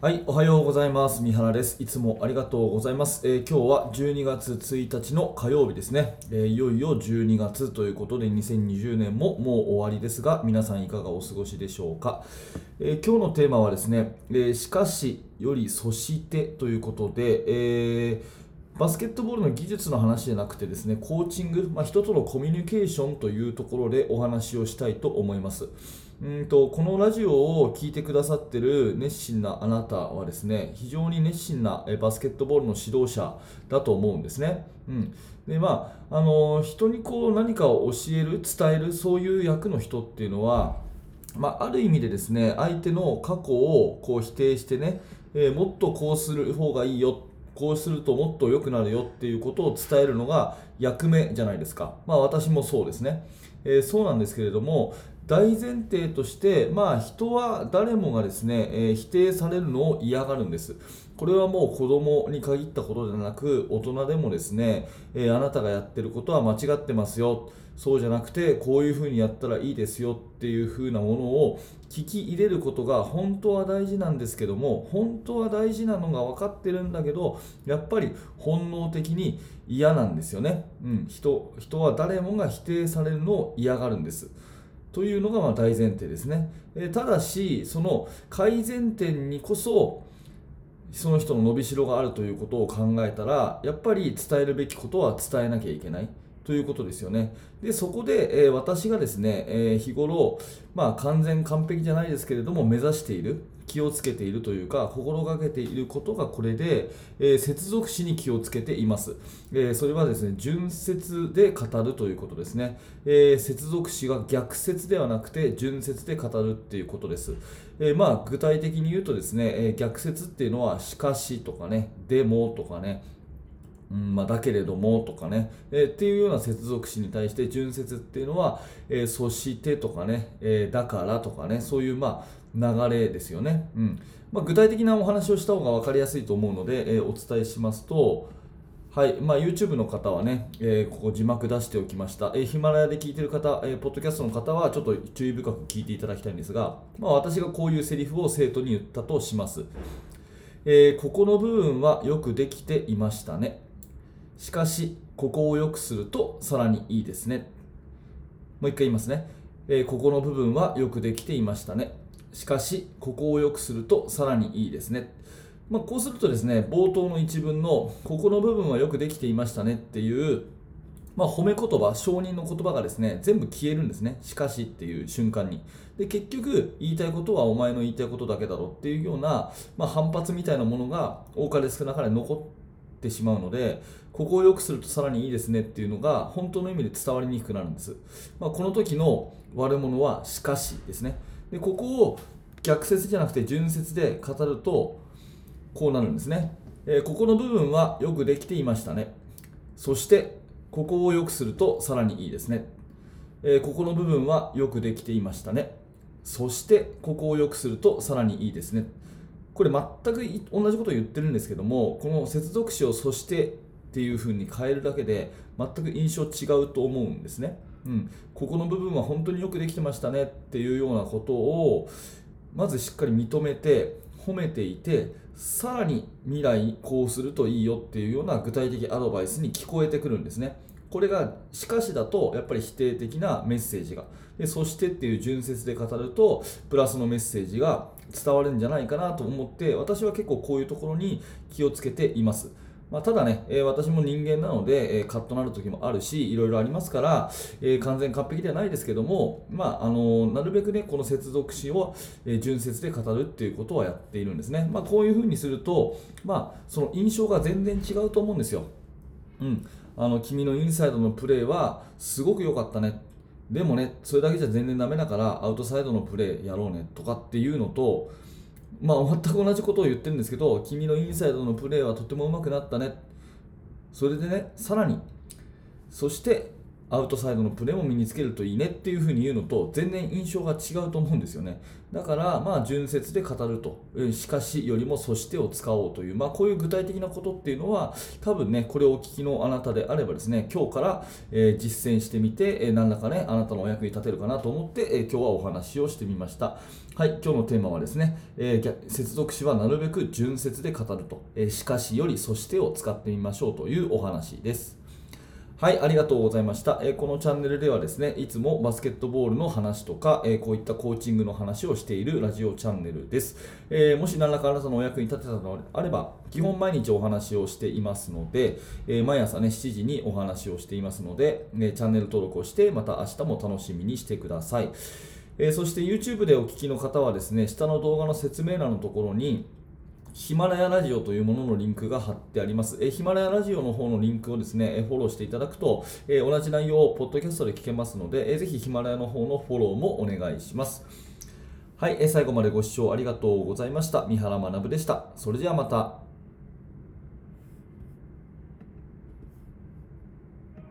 はい、おはようございます。三原です。いつもありがとうございます。えー今日は12月1日の火曜日ですね、えーいよいよ12月ということで2020年ももう終わりですが、皆さんいかがお過ごしでしょうか。えー今日のテーマはですね、えしかしよりそしてということで、えバスケットボールの技術の話じゃなくてですね、コーチング、まあ、人とのコミュニケーションというところでお話をしたいと思います。うんとこのラジオを聞いてくださってる熱心なあなたはですね、非常に熱心なバスケットボールの指導者だと思うんですね。うん、でまああの人にこう何かを教える、伝えるそういう役の人っていうのは、まあ、ある意味でですね相手の過去をこう否定してね、えーもっとこうする方がいいよこうするともっと良くなるよっていうことを伝えるのが役目じゃないですか、まあ、私もそうですね、えーそうなんですけれども大前提として、まあ、人は誰もがですね、えー否定されるのを嫌がるんです。これはもう子供に限ったことではなく大人でもですね、えーあなたがやってることは間違ってますよ。そうじゃなくてこういうふうにやったらいいですよ。っていうふうなものを聞き入れることが本当は大事なんですけども本当は大事なのが分かってるんだけどやっぱり本能的に嫌なんですよね、うん、人人は誰もが否定されるのを嫌がるんです。というのがま大前提ですね、えただしその改善点にこそその人の伸びしろがあるということを考えたらやっぱり伝えるべきことは伝えなきゃいけない。ということですよね。でそこで、えー私がですね、えー日頃、まあ、完全完璧じゃないですけれども目指している気をつけているというか心がけていることがこれで、えー接続詞に気をつけています、えーそれはですね順接で語るということですね、えー接続詞が逆接ではなくて順接で語るっていうことです、えーまあ具体的に言うとですね、えー逆接っていうのはしかしとかねでもとかねうんまあ、だけれどもとかね、えーっていうような接続詞に対して順接っていうのは、えーそしてとかね、えーだからとかねそういうまあ流れですよね、うんまあ、具体的なお話をした方が分かりやすいと思うので、えーお伝えしますとはいまあ、YouTube の方はね、えーここ字幕出しておきました、えーヒマラヤで聞いてる方、えーポッドキャストの方はちょっと注意深く聞いていただきたいんですが、まあ、私がこういうセリフを生徒に言ったとします、えーここの部分はよくできていましたねしかし、ここを良くするとさらにいいですね。もう一回言いますね。えーここの部分はよくできていましたね。しかし、ここを良くするとさらにいいですね。まあ、こうするとですね、冒頭の一文のここの部分はよくできていましたねっていう、まあ、褒め言葉、承認の言葉がですね、全部消えるんですね。しかしっていう瞬間に。で、結局、言いたいことはお前の言いたいことだけだろっていうような、まあ、反発みたいなものが多かれ少なかれ残ってしまうので、ここを良くするとさらにいいですねっていうのが本当の意味で伝わりにくくなるんです。まあ、この時の悪者はしかしですね。で、ここを逆説じゃなくて順説で語るとこうなるんですね。えーここの部分はよくできていましたね。そして、ここを良くするとさらにいいですね。えーここの部分はよくできていましたね。そして、ここを良くするとさらにいいですね。これ全く同じことを言ってるんですけども、この接続詞をそしてっていう風に変えるだけで全く印象違うと思うんですね。うん、ここの部分は本当によくできてましたねっていうようなことをまずしっかり認めて褒めていてさらに未来こうするといいよっていうような具体的アドバイスに聞こえてくるんですね。これがしかしだとやっぱり否定的なメッセージがでそしてっていう順説で語るとプラスのメッセージが伝わるんじゃないかなと思って私は結構こういうところに気をつけています。まあ、ただね、えー私も人間なので、えーカットなる時もあるし、いろいろありますから、えー完全完璧ではないですけども、まああのなるべくね、この接続詞を、えー順接で語るっていうことはやっているんですね。まあ、こういうふうにすると、まあ、その印象が全然違うと思うんですよ。うん、あの君のインサイドのプレーはすごく良かったね。でもね、それだけじゃ全然ダメだから、アウトサイドのプレーやろうねとかっていうのと、まあ、全く同じことを言ってるんですけど、君のインサイドのプレーはとても上手くなったね。それでね、さらに、そして、アウトサイドのプレーも身につけるといいねっていうふうに言うのと全然印象が違うと思うんですよね。だからまあ純説で語ると。しかしよりもそしてを使おうというまあこういう具体的なことっていうのは多分ねこれをお聞きのあなたであればですね今日から、え、実践してみて、え、何らかねあなたのお役に立てるかなと思って、え、今日はお話をしてみました。はい今日のテーマはですね、えー、接続詞はなるべく純説で語ると、え、しかしよりそしてを使ってみましょうというお話です。はい、ありがとうございました、えー、このチャンネルではですね、いつもバスケットボールの話とか、えー、こういったコーチングの話をしているラジオチャンネルです。えー、もし何らかあなたのお役に立てたのであれば、基本毎日お話をしていますので、え毎朝ね、7時にお話をしていますので、ね、チャンネル登録をして、また明日も楽しみにしてください。えそして YouTube でお聞きの方はですね、下の動画の説明欄のところに、ヒマラヤラジオというもののリンクが貼ってあります。えヒマラヤラジオの方のリンクをですね、フォローしていただくと、え同じ内容をポッドキャストで聞けますので、えぜひヒマラヤの方のフォローもお願いします。はい、え最後までご視聴ありがとうございました。三原学でした。それではまた。